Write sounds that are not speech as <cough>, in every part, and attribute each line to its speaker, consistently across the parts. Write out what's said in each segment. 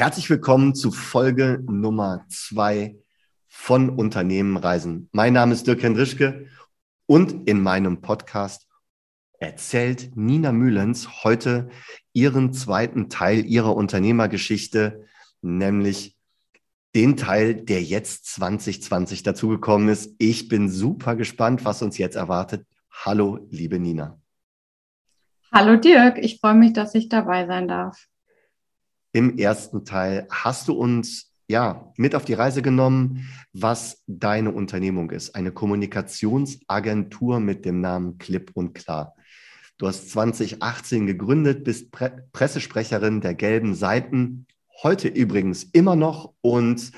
Speaker 1: Herzlich willkommen zu Folge Nummer zwei von Unternehmen Reisen. Mein Name ist Dirk Hendrischke und in meinem Podcast erzählt Nina Mühlens heute ihren zweiten Teil ihrer Unternehmergeschichte, nämlich den Teil, der jetzt 2020 dazugekommen ist. Ich bin super gespannt, was uns jetzt erwartet. Hallo, liebe Nina.
Speaker 2: Hallo Dirk, ich freue mich, dass ich dabei sein darf
Speaker 1: im ersten Teil hast du uns ja mit auf die Reise genommen, was deine Unternehmung ist. Eine Kommunikationsagentur mit dem Namen Clip und Klar. Du hast 2018 gegründet, bist Pre Pressesprecherin der gelben Seiten, heute übrigens immer noch. Und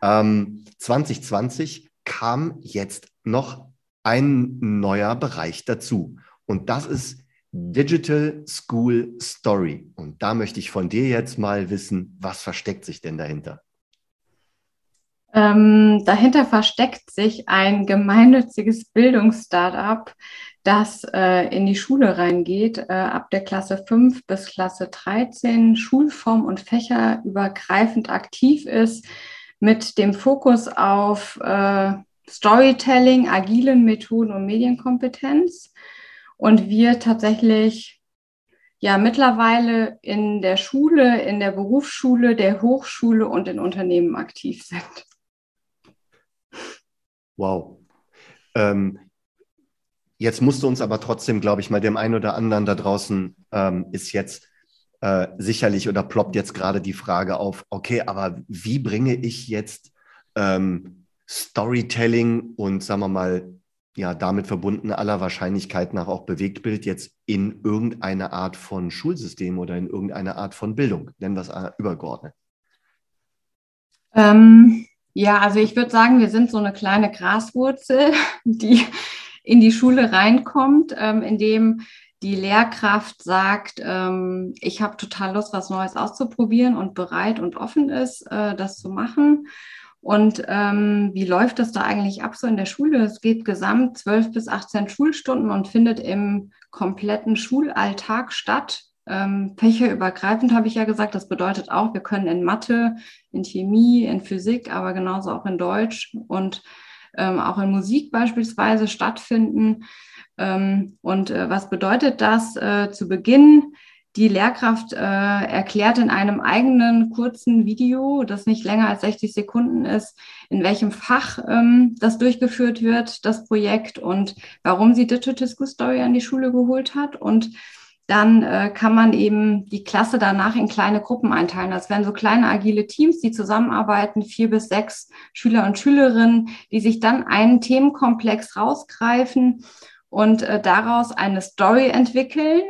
Speaker 1: ähm, 2020 kam jetzt noch ein neuer Bereich dazu. Und das ist Digital School Story. Und da möchte ich von dir jetzt mal wissen, was versteckt sich denn dahinter?
Speaker 2: Ähm, dahinter versteckt sich ein gemeinnütziges Bildungsstartup, das äh, in die Schule reingeht, äh, ab der Klasse 5 bis Klasse 13, Schulform und fächerübergreifend aktiv ist, mit dem Fokus auf äh, Storytelling, agilen Methoden und Medienkompetenz und wir tatsächlich ja mittlerweile in der Schule, in der Berufsschule, der Hochschule und in Unternehmen aktiv sind.
Speaker 1: Wow. Ähm, jetzt musst du uns aber trotzdem, glaube ich, mal dem einen oder anderen da draußen ähm, ist jetzt äh, sicherlich oder ploppt jetzt gerade die Frage auf, okay, aber wie bringe ich jetzt ähm, Storytelling und sagen wir mal ja damit verbunden aller Wahrscheinlichkeit nach auch Bewegtbild jetzt in irgendeine Art von Schulsystem oder in irgendeine Art von Bildung? Nennen wir es äh, übergeordnet.
Speaker 2: Ähm, ja, also ich würde sagen, wir sind so eine kleine Graswurzel, <laughs> die in die Schule reinkommt, ähm, indem die Lehrkraft sagt, ähm, ich habe total Lust, was Neues auszuprobieren und bereit und offen ist, äh, das zu machen. Und ähm, wie läuft das da eigentlich ab so in der Schule? Es geht gesamt 12 bis 18 Schulstunden und findet im kompletten Schulalltag statt. Ähm, fächerübergreifend habe ich ja gesagt. Das bedeutet auch, wir können in Mathe, in Chemie, in Physik, aber genauso auch in Deutsch und ähm, auch in Musik beispielsweise stattfinden. Ähm, und äh, was bedeutet das? Äh, zu Beginn die Lehrkraft äh, erklärt in einem eigenen kurzen Video, das nicht länger als 60 Sekunden ist, in welchem Fach ähm, das durchgeführt wird, das Projekt und warum sie Digital School Story an die Schule geholt hat. Und dann äh, kann man eben die Klasse danach in kleine Gruppen einteilen. Das wären so kleine agile Teams, die zusammenarbeiten, vier bis sechs Schüler und Schülerinnen, die sich dann einen Themenkomplex rausgreifen und äh, daraus eine Story entwickeln,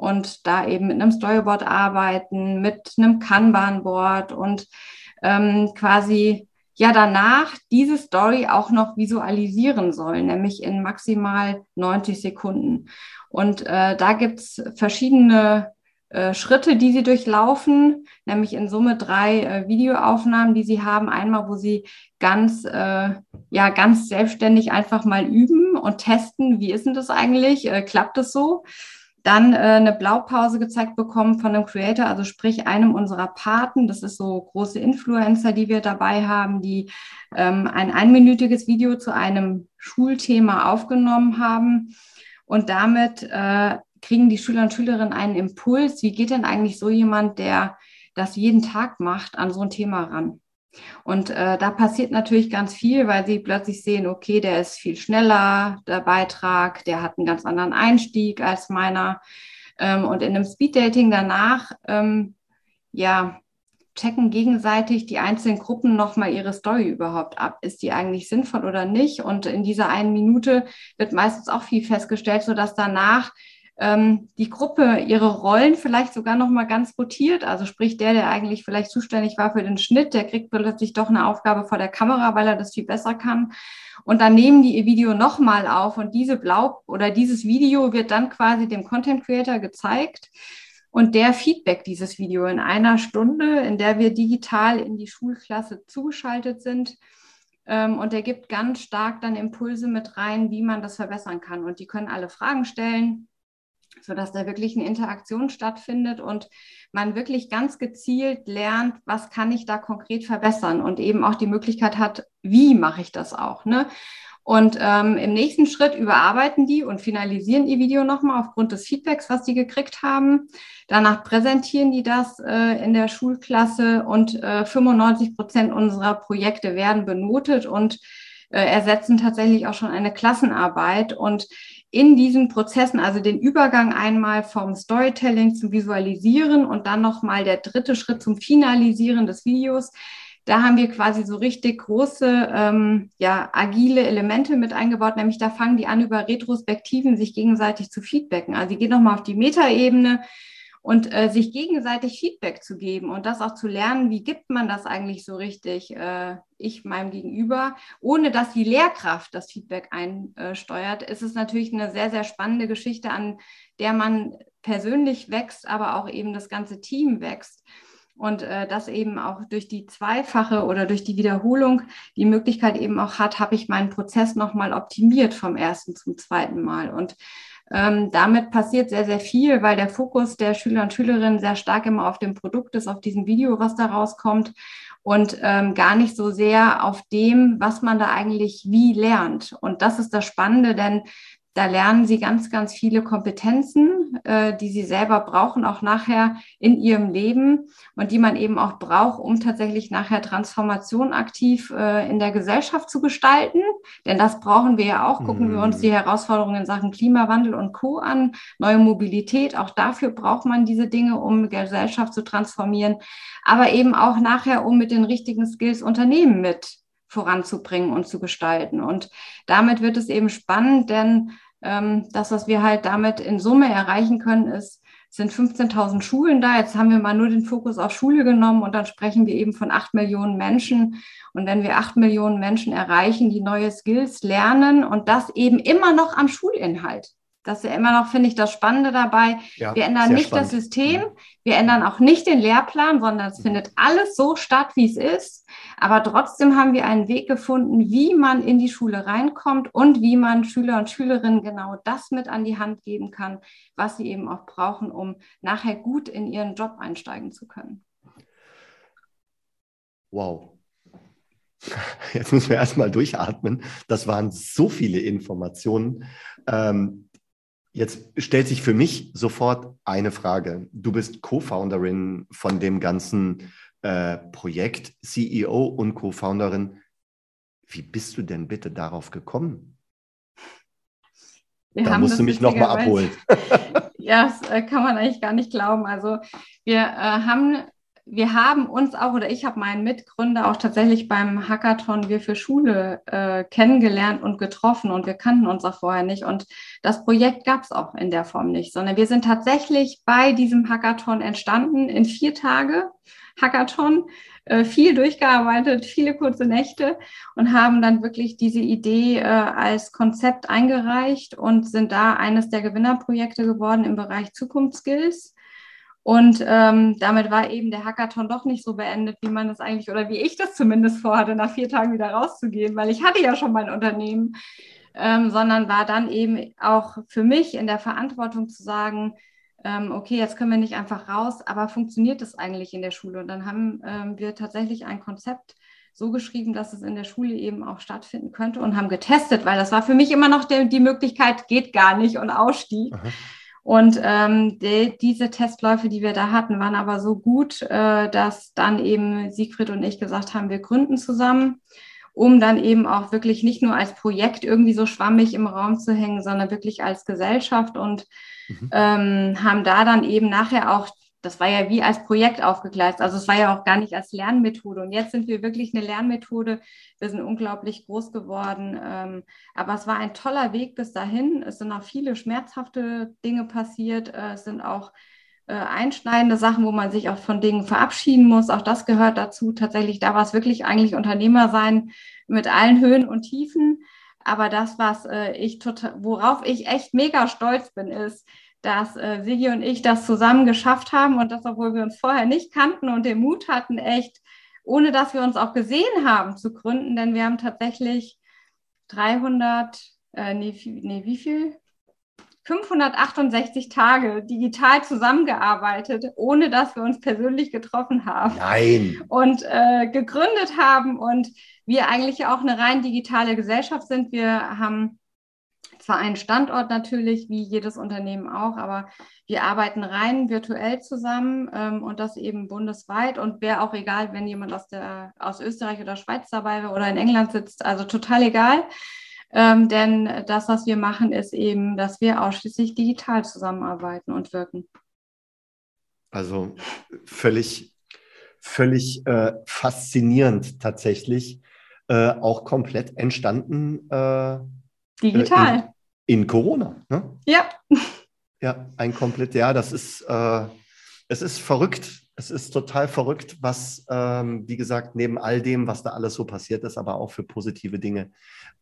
Speaker 2: und da eben mit einem Storyboard arbeiten, mit einem Kanban-Board und ähm, quasi ja danach diese Story auch noch visualisieren sollen, nämlich in maximal 90 Sekunden. Und äh, da gibt's verschiedene äh, Schritte, die sie durchlaufen, nämlich in Summe drei äh, Videoaufnahmen, die sie haben. Einmal, wo sie ganz, äh, ja, ganz selbstständig einfach mal üben und testen, wie ist denn das eigentlich? Äh, klappt es so? Dann äh, eine Blaupause gezeigt bekommen von einem Creator, also sprich einem unserer Paten. Das ist so große Influencer, die wir dabei haben, die ähm, ein einminütiges Video zu einem Schulthema aufgenommen haben. Und damit äh, kriegen die Schüler und Schülerinnen einen Impuls. Wie geht denn eigentlich so jemand, der das jeden Tag macht, an so ein Thema ran? Und äh, da passiert natürlich ganz viel, weil sie plötzlich sehen, okay, der ist viel schneller, der Beitrag, der hat einen ganz anderen Einstieg als meiner. Ähm, und in einem Speeddating danach, ähm, ja, checken gegenseitig die einzelnen Gruppen nochmal ihre Story überhaupt ab. Ist die eigentlich sinnvoll oder nicht? Und in dieser einen Minute wird meistens auch viel festgestellt, sodass danach die Gruppe ihre Rollen vielleicht sogar noch mal ganz rotiert. Also sprich, der, der eigentlich vielleicht zuständig war für den Schnitt, der kriegt plötzlich doch eine Aufgabe vor der Kamera, weil er das viel besser kann. Und dann nehmen die ihr Video noch mal auf und diese Blau oder dieses Video wird dann quasi dem Content Creator gezeigt. Und der Feedback dieses Video in einer Stunde, in der wir digital in die Schulklasse zugeschaltet sind, ähm, und er gibt ganz stark dann Impulse mit rein, wie man das verbessern kann. Und die können alle Fragen stellen sodass da wirklich eine Interaktion stattfindet und man wirklich ganz gezielt lernt, was kann ich da konkret verbessern und eben auch die Möglichkeit hat, wie mache ich das auch. Ne? Und ähm, im nächsten Schritt überarbeiten die und finalisieren ihr Video nochmal aufgrund des Feedbacks, was sie gekriegt haben. Danach präsentieren die das äh, in der Schulklasse und äh, 95 Prozent unserer Projekte werden benotet und äh, ersetzen tatsächlich auch schon eine Klassenarbeit. Und in diesen Prozessen, also den Übergang einmal vom Storytelling zum Visualisieren und dann nochmal der dritte Schritt zum Finalisieren des Videos, da haben wir quasi so richtig große, ähm, ja, agile Elemente mit eingebaut, nämlich da fangen die an, über Retrospektiven sich gegenseitig zu feedbacken. Also die gehen nochmal auf die Metaebene und äh, sich gegenseitig Feedback zu geben und das auch zu lernen, wie gibt man das eigentlich so richtig, äh, ich meinem Gegenüber, ohne dass die Lehrkraft das Feedback einsteuert, ist es natürlich eine sehr, sehr spannende Geschichte, an der man persönlich wächst, aber auch eben das ganze Team wächst. Und äh, das eben auch durch die zweifache oder durch die Wiederholung die Möglichkeit eben auch hat, habe ich meinen Prozess nochmal optimiert vom ersten zum zweiten Mal. Und ähm, damit passiert sehr, sehr viel, weil der Fokus der Schüler und Schülerinnen sehr stark immer auf dem Produkt ist, auf diesem Video, was da rauskommt und ähm, gar nicht so sehr auf dem, was man da eigentlich wie lernt. Und das ist das Spannende, denn da lernen sie ganz, ganz viele Kompetenzen, äh, die sie selber brauchen, auch nachher in ihrem Leben und die man eben auch braucht, um tatsächlich nachher Transformation aktiv äh, in der Gesellschaft zu gestalten. Denn das brauchen wir ja auch. Gucken mm. wir uns mhm. die Herausforderungen in Sachen Klimawandel und Co. an, neue Mobilität. Auch dafür braucht man diese Dinge, um Gesellschaft zu transformieren. Aber eben auch nachher, um mit den richtigen Skills Unternehmen mit voranzubringen und zu gestalten. Und damit wird es eben spannend, denn ähm, das, was wir halt damit in Summe erreichen können, ist, sind 15.000 Schulen da. Jetzt haben wir mal nur den Fokus auf Schule genommen und dann sprechen wir eben von 8 Millionen Menschen. Und wenn wir 8 Millionen Menschen erreichen, die neue Skills lernen und das eben immer noch am Schulinhalt, das ist ja immer noch, finde ich, das Spannende dabei. Ja, wir ändern nicht spannend. das System, wir ändern auch nicht den Lehrplan, sondern es findet alles so statt, wie es ist. Aber trotzdem haben wir einen Weg gefunden, wie man in die Schule reinkommt und wie man Schüler und Schülerinnen genau das mit an die Hand geben kann, was sie eben auch brauchen, um nachher gut in ihren Job einsteigen zu können.
Speaker 1: Wow. <laughs> Jetzt müssen wir erstmal durchatmen. Das waren so viele Informationen. Ähm, Jetzt stellt sich für mich sofort eine Frage. Du bist Co-Founderin von dem ganzen äh, Projekt, CEO und Co-Founderin. Wie bist du denn bitte darauf gekommen? Wir da musst du mich nochmal abholen. <laughs>
Speaker 2: ja, das äh, kann man eigentlich gar nicht glauben. Also wir äh, haben wir haben uns auch, oder ich habe meinen Mitgründer auch tatsächlich beim Hackathon Wir für Schule äh, kennengelernt und getroffen und wir kannten uns auch vorher nicht. Und das Projekt gab es auch in der Form nicht, sondern wir sind tatsächlich bei diesem Hackathon entstanden in vier Tage Hackathon, äh, viel durchgearbeitet, viele kurze Nächte und haben dann wirklich diese Idee äh, als Konzept eingereicht und sind da eines der Gewinnerprojekte geworden im Bereich Zukunftsskills und ähm, damit war eben der Hackathon doch nicht so beendet, wie man das eigentlich oder wie ich das zumindest vorhatte, nach vier Tagen wieder rauszugehen, weil ich hatte ja schon mein Unternehmen, ähm, sondern war dann eben auch für mich in der Verantwortung zu sagen, ähm, okay, jetzt können wir nicht einfach raus, aber funktioniert das eigentlich in der Schule? Und dann haben ähm, wir tatsächlich ein Konzept so geschrieben, dass es in der Schule eben auch stattfinden könnte und haben getestet, weil das war für mich immer noch der, die Möglichkeit, geht gar nicht und Ausstieg. Aha. Und ähm, die, diese Testläufe, die wir da hatten, waren aber so gut, äh, dass dann eben Siegfried und ich gesagt haben, wir gründen zusammen, um dann eben auch wirklich nicht nur als Projekt irgendwie so schwammig im Raum zu hängen, sondern wirklich als Gesellschaft und mhm. ähm, haben da dann eben nachher auch das war ja wie als Projekt aufgegleist. Also es war ja auch gar nicht als Lernmethode. Und jetzt sind wir wirklich eine Lernmethode. Wir sind unglaublich groß geworden. Ähm, aber es war ein toller Weg bis dahin. Es sind auch viele schmerzhafte Dinge passiert. Äh, es sind auch äh, einschneidende Sachen, wo man sich auch von Dingen verabschieden muss. Auch das gehört dazu. Tatsächlich, da war es wirklich eigentlich Unternehmer sein mit allen Höhen und Tiefen. Aber das, was äh, ich total, worauf ich echt mega stolz bin, ist, dass äh, Sigi und ich das zusammen geschafft haben und das, obwohl wir uns vorher nicht kannten und den Mut hatten, echt, ohne dass wir uns auch gesehen haben, zu gründen, denn wir haben tatsächlich 300, äh, nee, nee, wie viel? 568 Tage digital zusammengearbeitet, ohne dass wir uns persönlich getroffen haben.
Speaker 1: Nein.
Speaker 2: Und äh, gegründet haben und wir eigentlich auch eine rein digitale Gesellschaft sind. Wir haben zwar einen Standort natürlich, wie jedes Unternehmen auch, aber wir arbeiten rein virtuell zusammen ähm, und das eben bundesweit und wäre auch egal, wenn jemand aus, der, aus Österreich oder Schweiz dabei wäre oder in England sitzt, also total egal. Ähm, denn das, was wir machen, ist eben, dass wir ausschließlich digital zusammenarbeiten und wirken.
Speaker 1: Also völlig, völlig äh, faszinierend tatsächlich. Äh, auch komplett entstanden. Äh,
Speaker 2: digital.
Speaker 1: In, in Corona. Ne?
Speaker 2: Ja. <laughs>
Speaker 1: Ja, ein komplett, ja, das ist, äh, es ist verrückt. Es ist total verrückt, was, ähm, wie gesagt, neben all dem, was da alles so passiert ist, aber auch für positive Dinge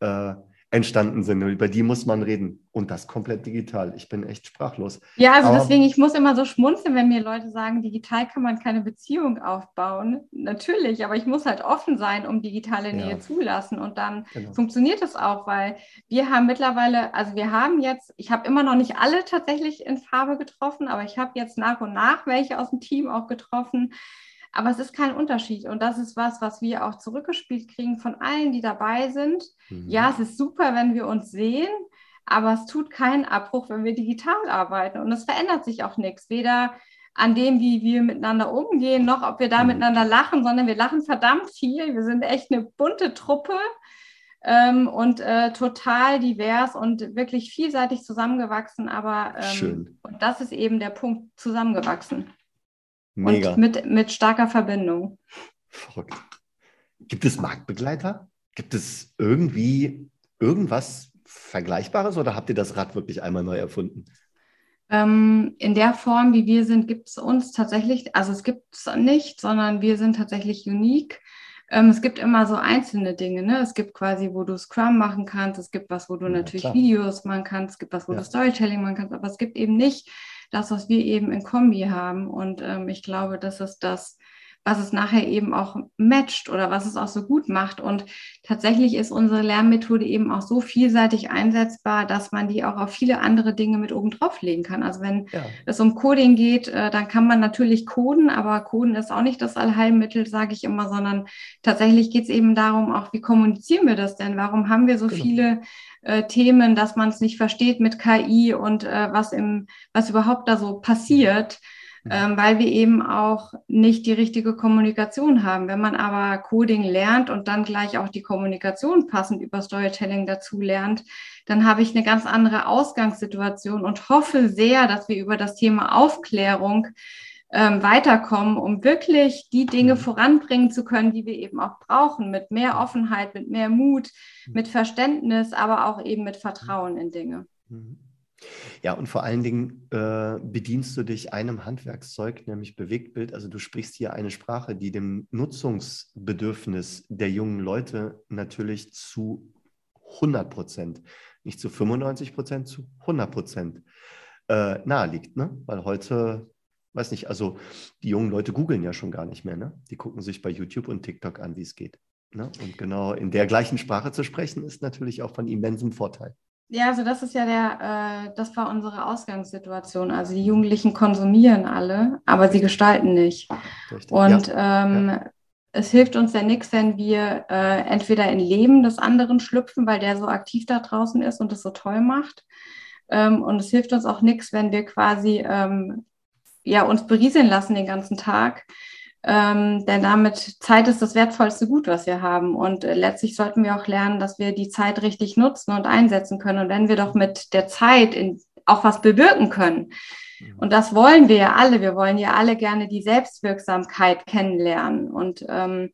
Speaker 1: äh, entstanden sind. Und über die muss man reden. Und das komplett digital. Ich bin echt sprachlos.
Speaker 2: Ja, also Aber, deswegen, ich muss immer so schmunzeln, wenn mir Leute sagen, digital kann man keine Beziehung aufbauen. Natürlich, aber ich muss halt offen sein, um digitale Nähe ja. zulassen. Und dann genau. funktioniert es auch, weil wir haben mittlerweile, also wir haben jetzt, ich habe immer noch nicht alle tatsächlich in Farbe getroffen, aber ich habe jetzt nach und nach welche aus dem Team auch getroffen aber es ist kein Unterschied. Und das ist was, was wir auch zurückgespielt kriegen von allen, die dabei sind. Mhm. Ja, es ist super, wenn wir uns sehen, aber es tut keinen Abbruch, wenn wir digital arbeiten. Und es verändert sich auch nichts. Weder an dem, wie wir miteinander umgehen, noch ob wir da mhm. miteinander lachen, sondern wir lachen verdammt viel. Wir sind echt eine bunte Truppe. Ähm, und äh, total divers und wirklich vielseitig zusammengewachsen, aber ähm, Schön. und das ist eben der Punkt, zusammengewachsen. Mega. Und mit, mit starker Verbindung.
Speaker 1: Verrückt. Gibt es Marktbegleiter? Gibt es irgendwie irgendwas Vergleichbares oder habt ihr das Rad wirklich einmal neu erfunden?
Speaker 2: Ähm, in der Form, wie wir sind, gibt es uns tatsächlich, also es gibt es nicht, sondern wir sind tatsächlich unique. Ähm, es gibt immer so einzelne Dinge. Ne? Es gibt quasi, wo du Scrum machen kannst, es gibt was, wo du ja, natürlich klar. Videos machen kannst, es gibt was, wo ja. du Storytelling machen kannst, aber es gibt eben nicht das, was wir eben in Kombi haben. Und ähm, ich glaube, das ist das, was es nachher eben auch matcht oder was es auch so gut macht. Und tatsächlich ist unsere Lernmethode eben auch so vielseitig einsetzbar, dass man die auch auf viele andere Dinge mit oben drauf legen kann. Also wenn ja. es um Coding geht, äh, dann kann man natürlich coden, aber coden ist auch nicht das Allheilmittel, sage ich immer, sondern tatsächlich geht es eben darum, auch wie kommunizieren wir das denn? Warum haben wir so genau. viele äh, Themen, dass man es nicht versteht mit KI und äh, was im, was überhaupt da so passiert. Ähm, weil wir eben auch nicht die richtige Kommunikation haben. Wenn man aber Coding lernt und dann gleich auch die Kommunikation passend über Storytelling dazu lernt, dann habe ich eine ganz andere Ausgangssituation und hoffe sehr, dass wir über das Thema Aufklärung ähm, weiterkommen, um wirklich die Dinge mhm. voranbringen zu können, die wir eben auch brauchen, mit mehr Offenheit, mit mehr Mut, mhm. mit Verständnis, aber auch eben mit Vertrauen in Dinge. Mhm.
Speaker 1: Ja, und vor allen Dingen äh, bedienst du dich einem Handwerkszeug, nämlich Bewegtbild. Also du sprichst hier eine Sprache, die dem Nutzungsbedürfnis der jungen Leute natürlich zu 100 Prozent, nicht zu 95 Prozent, zu 100 Prozent äh, nahe liegt. Ne? Weil heute weiß nicht, also die jungen Leute googeln ja schon gar nicht mehr, ne? Die gucken sich bei YouTube und TikTok an, wie es geht. Ne? Und genau in der gleichen Sprache zu sprechen, ist natürlich auch von immensem Vorteil.
Speaker 2: Ja, also das ist ja der, äh, das war unsere Ausgangssituation. Also die Jugendlichen konsumieren alle, aber sie gestalten nicht. Richtig. Und ja. Ähm, ja. es hilft uns ja nichts, wenn wir äh, entweder in Leben des anderen schlüpfen, weil der so aktiv da draußen ist und es so toll macht. Ähm, und es hilft uns auch nichts, wenn wir quasi ähm, ja, uns berieseln lassen den ganzen Tag. Ähm, denn damit Zeit ist das wertvollste Gut, was wir haben. Und äh, letztlich sollten wir auch lernen, dass wir die Zeit richtig nutzen und einsetzen können. Und wenn wir doch mit der Zeit in, auch was bewirken können, mhm. und das wollen wir ja alle, wir wollen ja alle gerne die Selbstwirksamkeit kennenlernen. Und ähm,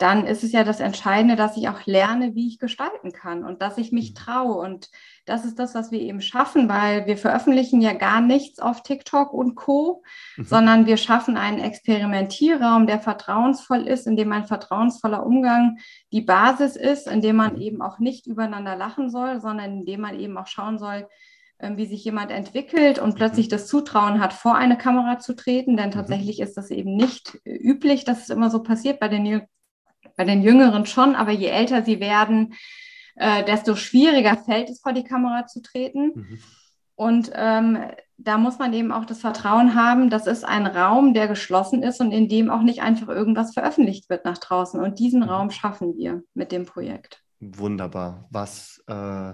Speaker 2: dann ist es ja das Entscheidende, dass ich auch lerne, wie ich gestalten kann und dass ich mich mhm. traue. Und das ist das, was wir eben schaffen, weil wir veröffentlichen ja gar nichts auf TikTok und Co, mhm. sondern wir schaffen einen Experimentierraum, der vertrauensvoll ist, in dem ein vertrauensvoller Umgang die Basis ist, in dem man mhm. eben auch nicht übereinander lachen soll, sondern in dem man eben auch schauen soll, ähm, wie sich jemand entwickelt und plötzlich das Zutrauen hat, vor eine Kamera zu treten. Denn tatsächlich ist das eben nicht üblich, dass es immer so passiert bei den bei den Jüngeren schon, aber je älter sie werden, äh, desto schwieriger fällt es, vor die Kamera zu treten. Mhm. Und ähm, da muss man eben auch das Vertrauen haben, das ist ein Raum, der geschlossen ist und in dem auch nicht einfach irgendwas veröffentlicht wird nach draußen. Und diesen mhm. Raum schaffen wir mit dem Projekt.
Speaker 1: Wunderbar. Was, äh,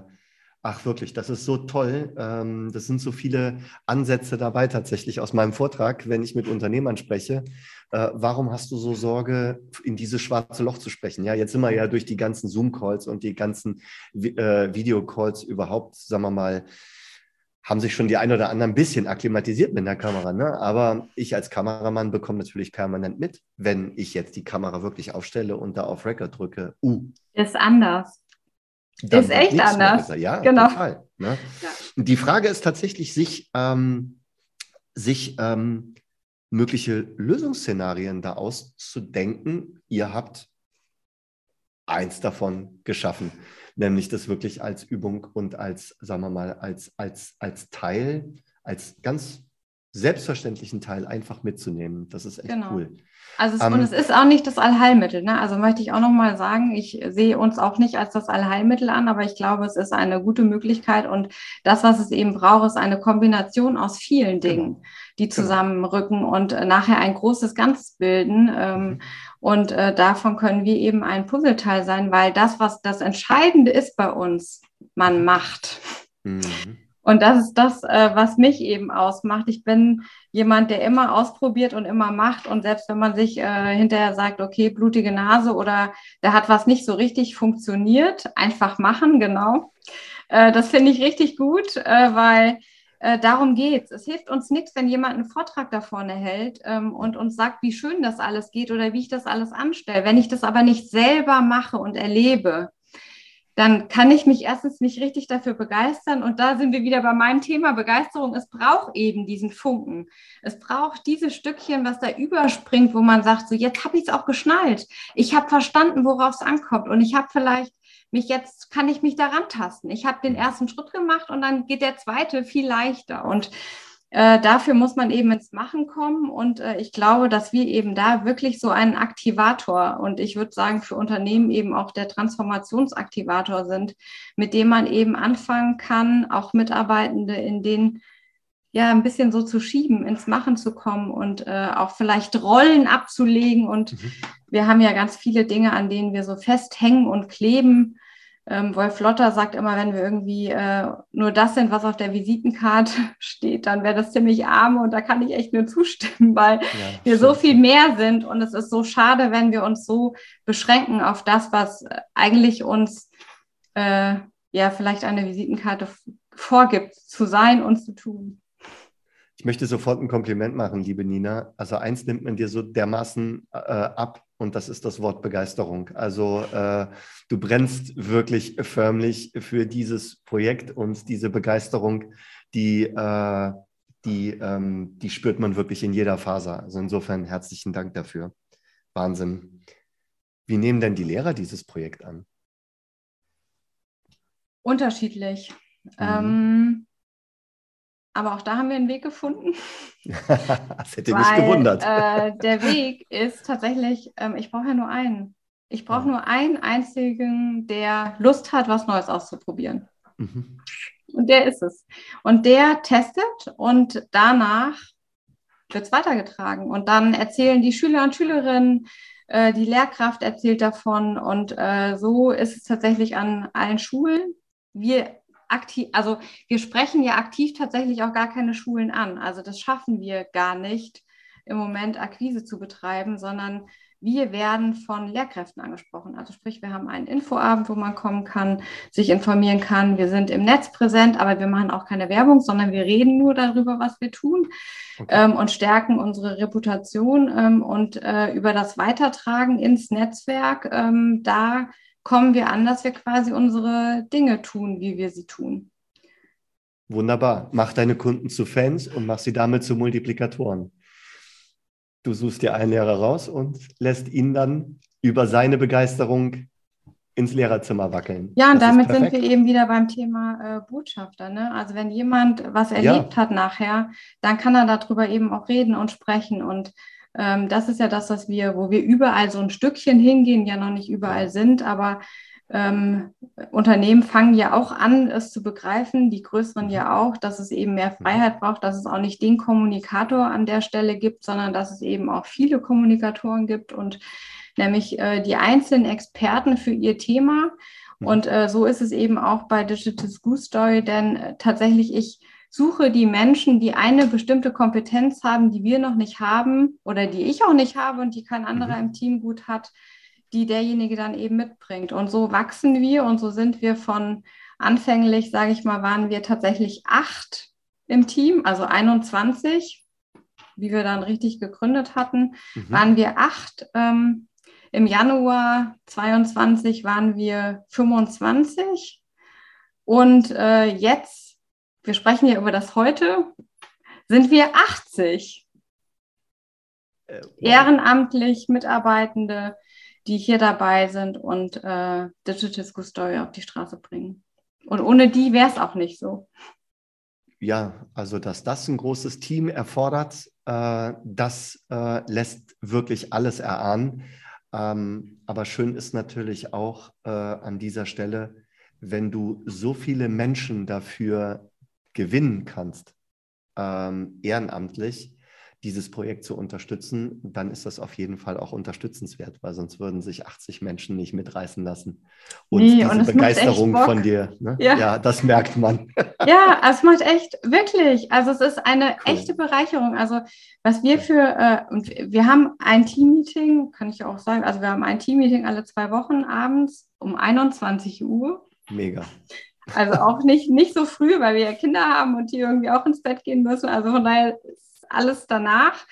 Speaker 1: ach wirklich, das ist so toll. Ähm, das sind so viele Ansätze dabei tatsächlich aus meinem Vortrag, wenn ich mit Unternehmern spreche. Äh, warum hast du so Sorge, in dieses schwarze Loch zu sprechen? Ja, jetzt sind wir ja durch die ganzen Zoom-Calls und die ganzen äh, Videocalls überhaupt, sagen wir mal, haben sich schon die ein oder anderen ein bisschen akklimatisiert mit der Kamera. Ne? Aber ich als Kameramann bekomme natürlich permanent mit, wenn ich jetzt die Kamera wirklich aufstelle und da auf Record drücke.
Speaker 2: Uh. Ist anders. Ist echt anders.
Speaker 1: Ja, genau. total. Ne? Ja. Die Frage ist tatsächlich, sich, ähm, sich ähm, mögliche Lösungsszenarien da auszudenken. Ihr habt eins davon geschaffen nämlich das wirklich als Übung und als, sagen wir mal, als, als, als Teil, als ganz selbstverständlichen Teil einfach mitzunehmen. Das ist echt genau. cool.
Speaker 2: Also es, um, und es ist auch nicht das Allheilmittel. Ne? Also möchte ich auch nochmal sagen, ich sehe uns auch nicht als das Allheilmittel an, aber ich glaube, es ist eine gute Möglichkeit und das, was es eben braucht, ist eine Kombination aus vielen genau. Dingen, genau. die zusammenrücken genau. und nachher ein großes Ganz bilden. Ähm, mhm. Und äh, davon können wir eben ein Puzzleteil sein, weil das, was das Entscheidende ist bei uns, man macht. Mhm. Und das ist das, äh, was mich eben ausmacht. Ich bin jemand, der immer ausprobiert und immer macht. Und selbst wenn man sich äh, hinterher sagt, okay, blutige Nase oder da hat was nicht so richtig funktioniert, einfach machen, genau. Äh, das finde ich richtig gut, äh, weil äh, darum geht's. Es hilft uns nichts, wenn jemand einen Vortrag da vorne hält ähm, und uns sagt, wie schön das alles geht oder wie ich das alles anstelle. Wenn ich das aber nicht selber mache und erlebe, dann kann ich mich erstens nicht richtig dafür begeistern. Und da sind wir wieder bei meinem Thema Begeisterung. Es braucht eben diesen Funken. Es braucht dieses Stückchen, was da überspringt, wo man sagt, so jetzt habe ich es auch geschnallt. Ich habe verstanden, worauf es ankommt. Und ich habe vielleicht mich jetzt, kann ich mich daran tasten. Ich habe den ersten Schritt gemacht und dann geht der zweite viel leichter. Und äh, dafür muss man eben ins Machen kommen und äh, ich glaube, dass wir eben da wirklich so einen Aktivator und ich würde sagen für Unternehmen eben auch der Transformationsaktivator sind, mit dem man eben anfangen kann, auch Mitarbeitende in den ja ein bisschen so zu schieben, ins Machen zu kommen und äh, auch vielleicht Rollen abzulegen. Und mhm. wir haben ja ganz viele Dinge, an denen wir so festhängen und kleben. Ähm, Wolf Lotter sagt immer, wenn wir irgendwie äh, nur das sind, was auf der Visitenkarte <laughs> steht, dann wäre das ziemlich arm und da kann ich echt nur zustimmen, weil ja, wir so viel mehr sind und es ist so schade, wenn wir uns so beschränken auf das, was eigentlich uns äh, ja vielleicht eine Visitenkarte vorgibt, zu sein und zu tun.
Speaker 1: Ich möchte sofort ein Kompliment machen, liebe Nina. Also eins nimmt man dir so dermaßen äh, ab, und das ist das Wort Begeisterung. Also äh, du brennst wirklich förmlich für dieses Projekt und diese Begeisterung, die, äh, die, ähm, die spürt man wirklich in jeder Phase. Also insofern herzlichen Dank dafür. Wahnsinn. Wie nehmen denn die Lehrer dieses Projekt an?
Speaker 2: Unterschiedlich. Mhm. Ähm, aber auch da haben wir einen Weg gefunden. <laughs>
Speaker 1: das hätte weil, mich gewundert.
Speaker 2: Äh, der Weg ist tatsächlich, ähm, ich brauche ja nur einen. Ich brauche ja. nur einen einzigen, der Lust hat, was Neues auszuprobieren. Mhm. Und der ist es. Und der testet und danach wird es weitergetragen. Und dann erzählen die Schüler und Schülerinnen, äh, die Lehrkraft erzählt davon. Und äh, so ist es tatsächlich an allen Schulen. Wir aktiv, also wir sprechen ja aktiv tatsächlich auch gar keine Schulen an. Also das schaffen wir gar nicht im Moment Akquise zu betreiben, sondern wir werden von Lehrkräften angesprochen. Also sprich, wir haben einen Infoabend, wo man kommen kann, sich informieren kann. Wir sind im Netz präsent, aber wir machen auch keine Werbung, sondern wir reden nur darüber, was wir tun okay. ähm, und stärken unsere Reputation ähm, und äh, über das Weitertragen ins Netzwerk. Ähm, da kommen wir an, dass wir quasi unsere Dinge tun, wie wir sie tun.
Speaker 1: Wunderbar. Mach deine Kunden zu Fans und mach sie damit zu Multiplikatoren. Du suchst dir einen Lehrer raus und lässt ihn dann über seine Begeisterung ins Lehrerzimmer wackeln.
Speaker 2: Ja, und das damit sind wir eben wieder beim Thema äh, Botschafter. Ne? Also wenn jemand was erlebt ja. hat nachher, dann kann er darüber eben auch reden und sprechen. Und ähm, das ist ja das, was wir, wo wir überall so ein Stückchen hingehen, ja noch nicht überall sind, aber ähm, Unternehmen fangen ja auch an, es zu begreifen, die größeren ja auch, dass es eben mehr mhm. Freiheit braucht, dass es auch nicht den Kommunikator an der Stelle gibt, sondern dass es eben auch viele Kommunikatoren gibt und nämlich äh, die einzelnen Experten für ihr Thema. Mhm. Und äh, so ist es eben auch bei Digital School Story, denn äh, tatsächlich ich suche die Menschen, die eine bestimmte Kompetenz haben, die wir noch nicht haben oder die ich auch nicht habe und die kein anderer mhm. im Team gut hat die derjenige dann eben mitbringt. Und so wachsen wir und so sind wir von anfänglich, sage ich mal, waren wir tatsächlich acht im Team, also 21, wie wir dann richtig gegründet hatten, mhm. waren wir acht. Ähm, Im Januar 22 waren wir 25 und äh, jetzt, wir sprechen ja über das heute, sind wir 80. Äh, wow. Ehrenamtlich Mitarbeitende, die hier dabei sind und äh, Digital School Story auf die Straße bringen. Und ohne die wäre es auch nicht so.
Speaker 1: Ja, also dass das ein großes Team erfordert, äh, das äh, lässt wirklich alles erahnen. Ähm, aber schön ist natürlich auch äh, an dieser Stelle, wenn du so viele Menschen dafür gewinnen kannst, ähm, ehrenamtlich, dieses Projekt zu unterstützen, dann ist das auf jeden Fall auch unterstützenswert, weil sonst würden sich 80 Menschen nicht mitreißen lassen. Und nee, diese und Begeisterung von dir, ne? ja. ja. das merkt man. <laughs>
Speaker 2: Ja, es macht echt, wirklich. Also es ist eine cool. echte Bereicherung. Also was wir für, äh, und wir haben ein Teammeeting, kann ich auch sagen, also wir haben ein Teammeeting alle zwei Wochen abends um 21 Uhr.
Speaker 1: Mega.
Speaker 2: Also auch nicht, nicht so früh, weil wir ja Kinder haben und die irgendwie auch ins Bett gehen müssen. Also von daher alles danach.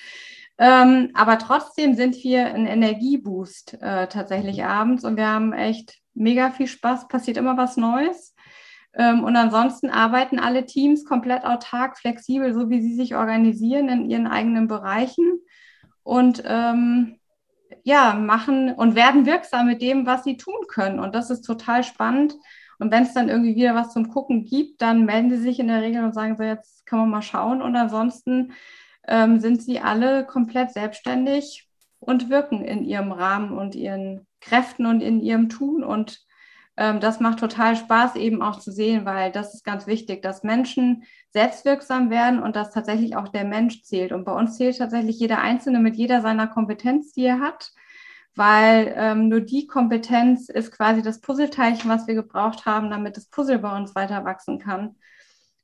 Speaker 2: Ähm, aber trotzdem sind wir ein Energieboost äh, tatsächlich abends und wir haben echt mega viel Spaß, passiert immer was Neues. Ähm, und ansonsten arbeiten alle Teams komplett autark, flexibel, so wie sie sich organisieren in ihren eigenen Bereichen und ähm, ja, machen und werden wirksam mit dem, was sie tun können. Und das ist total spannend. Und wenn es dann irgendwie wieder was zum Gucken gibt, dann melden sie sich in der Regel und sagen so, jetzt kann man mal schauen. Und ansonsten ähm, sind sie alle komplett selbstständig und wirken in ihrem Rahmen und ihren Kräften und in ihrem Tun. Und ähm, das macht total Spaß eben auch zu sehen, weil das ist ganz wichtig, dass Menschen selbstwirksam werden und dass tatsächlich auch der Mensch zählt. Und bei uns zählt tatsächlich jeder Einzelne mit jeder seiner Kompetenz, die er hat weil ähm, nur die Kompetenz ist quasi das Puzzleteilchen, was wir gebraucht haben, damit das Puzzle bei uns weiter wachsen kann.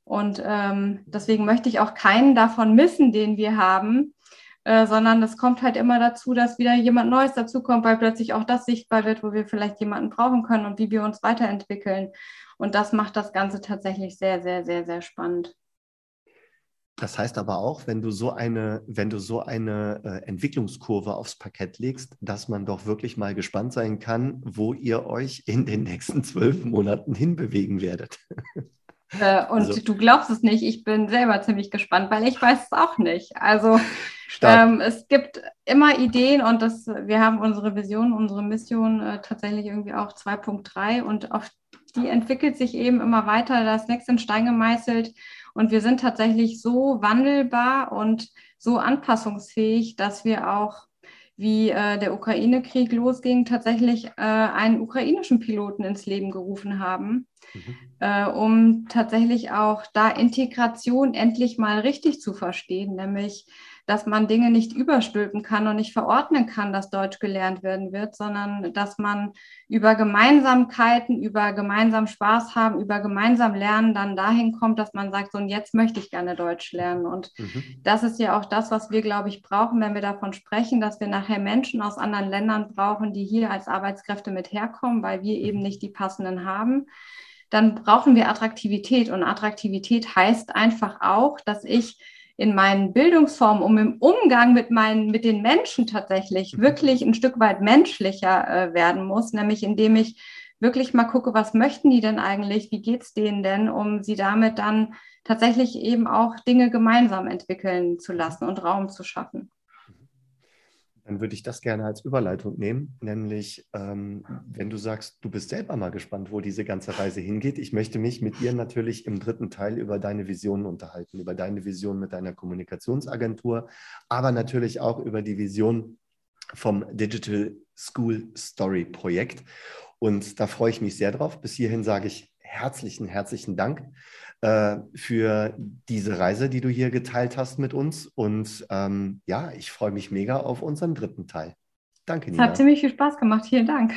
Speaker 2: Und ähm, deswegen möchte ich auch keinen davon missen, den wir haben, äh, sondern es kommt halt immer dazu, dass wieder jemand Neues dazukommt, weil plötzlich auch das sichtbar wird, wo wir vielleicht jemanden brauchen können und wie wir uns weiterentwickeln. Und das macht das Ganze tatsächlich sehr, sehr, sehr, sehr spannend.
Speaker 1: Das heißt aber auch, wenn du so eine, wenn du so eine äh, Entwicklungskurve aufs Parkett legst, dass man doch wirklich mal gespannt sein kann, wo ihr euch in den nächsten zwölf Monaten hinbewegen werdet.
Speaker 2: Äh, und also. du glaubst es nicht, ich bin selber ziemlich gespannt, weil ich weiß es auch nicht. Also ähm, es gibt immer Ideen und das, wir haben unsere Vision, unsere Mission äh, tatsächlich irgendwie auch 2.3 und auf die entwickelt sich eben immer weiter, das nächste in Stein gemeißelt und wir sind tatsächlich so wandelbar und so anpassungsfähig, dass wir auch wie äh, der Ukraine-Krieg losging, tatsächlich äh, einen ukrainischen Piloten ins Leben gerufen haben, mhm. äh, um tatsächlich auch da Integration endlich mal richtig zu verstehen, nämlich dass man Dinge nicht überstülpen kann und nicht verordnen kann, dass Deutsch gelernt werden wird, sondern dass man über Gemeinsamkeiten, über gemeinsam Spaß haben, über gemeinsam Lernen dann dahin kommt, dass man sagt, so und jetzt möchte ich gerne Deutsch lernen. Und mhm. das ist ja auch das, was wir, glaube ich, brauchen, wenn wir davon sprechen, dass wir nachher Menschen aus anderen Ländern brauchen, die hier als Arbeitskräfte mit herkommen, weil wir eben mhm. nicht die passenden haben dann brauchen wir Attraktivität. Und Attraktivität heißt einfach auch, dass ich in meinen Bildungsformen, um im Umgang mit meinen, mit den Menschen tatsächlich mhm. wirklich ein Stück weit menschlicher äh, werden muss, nämlich indem ich wirklich mal gucke, was möchten die denn eigentlich, wie geht es denen denn, um sie damit dann tatsächlich eben auch Dinge gemeinsam entwickeln zu lassen und Raum zu schaffen
Speaker 1: dann würde ich das gerne als Überleitung nehmen, nämlich ähm, wenn du sagst, du bist selber mal gespannt, wo diese ganze Reise hingeht. Ich möchte mich mit dir natürlich im dritten Teil über deine Visionen unterhalten, über deine Vision mit deiner Kommunikationsagentur, aber natürlich auch über die Vision vom Digital School Story Projekt. Und da freue ich mich sehr drauf. Bis hierhin sage ich herzlichen, herzlichen Dank äh, für diese Reise, die du hier geteilt hast mit uns. Und ähm, ja, ich freue mich mega auf unseren dritten Teil. Danke,
Speaker 2: Nina. Es hat ziemlich viel Spaß gemacht. Vielen Dank.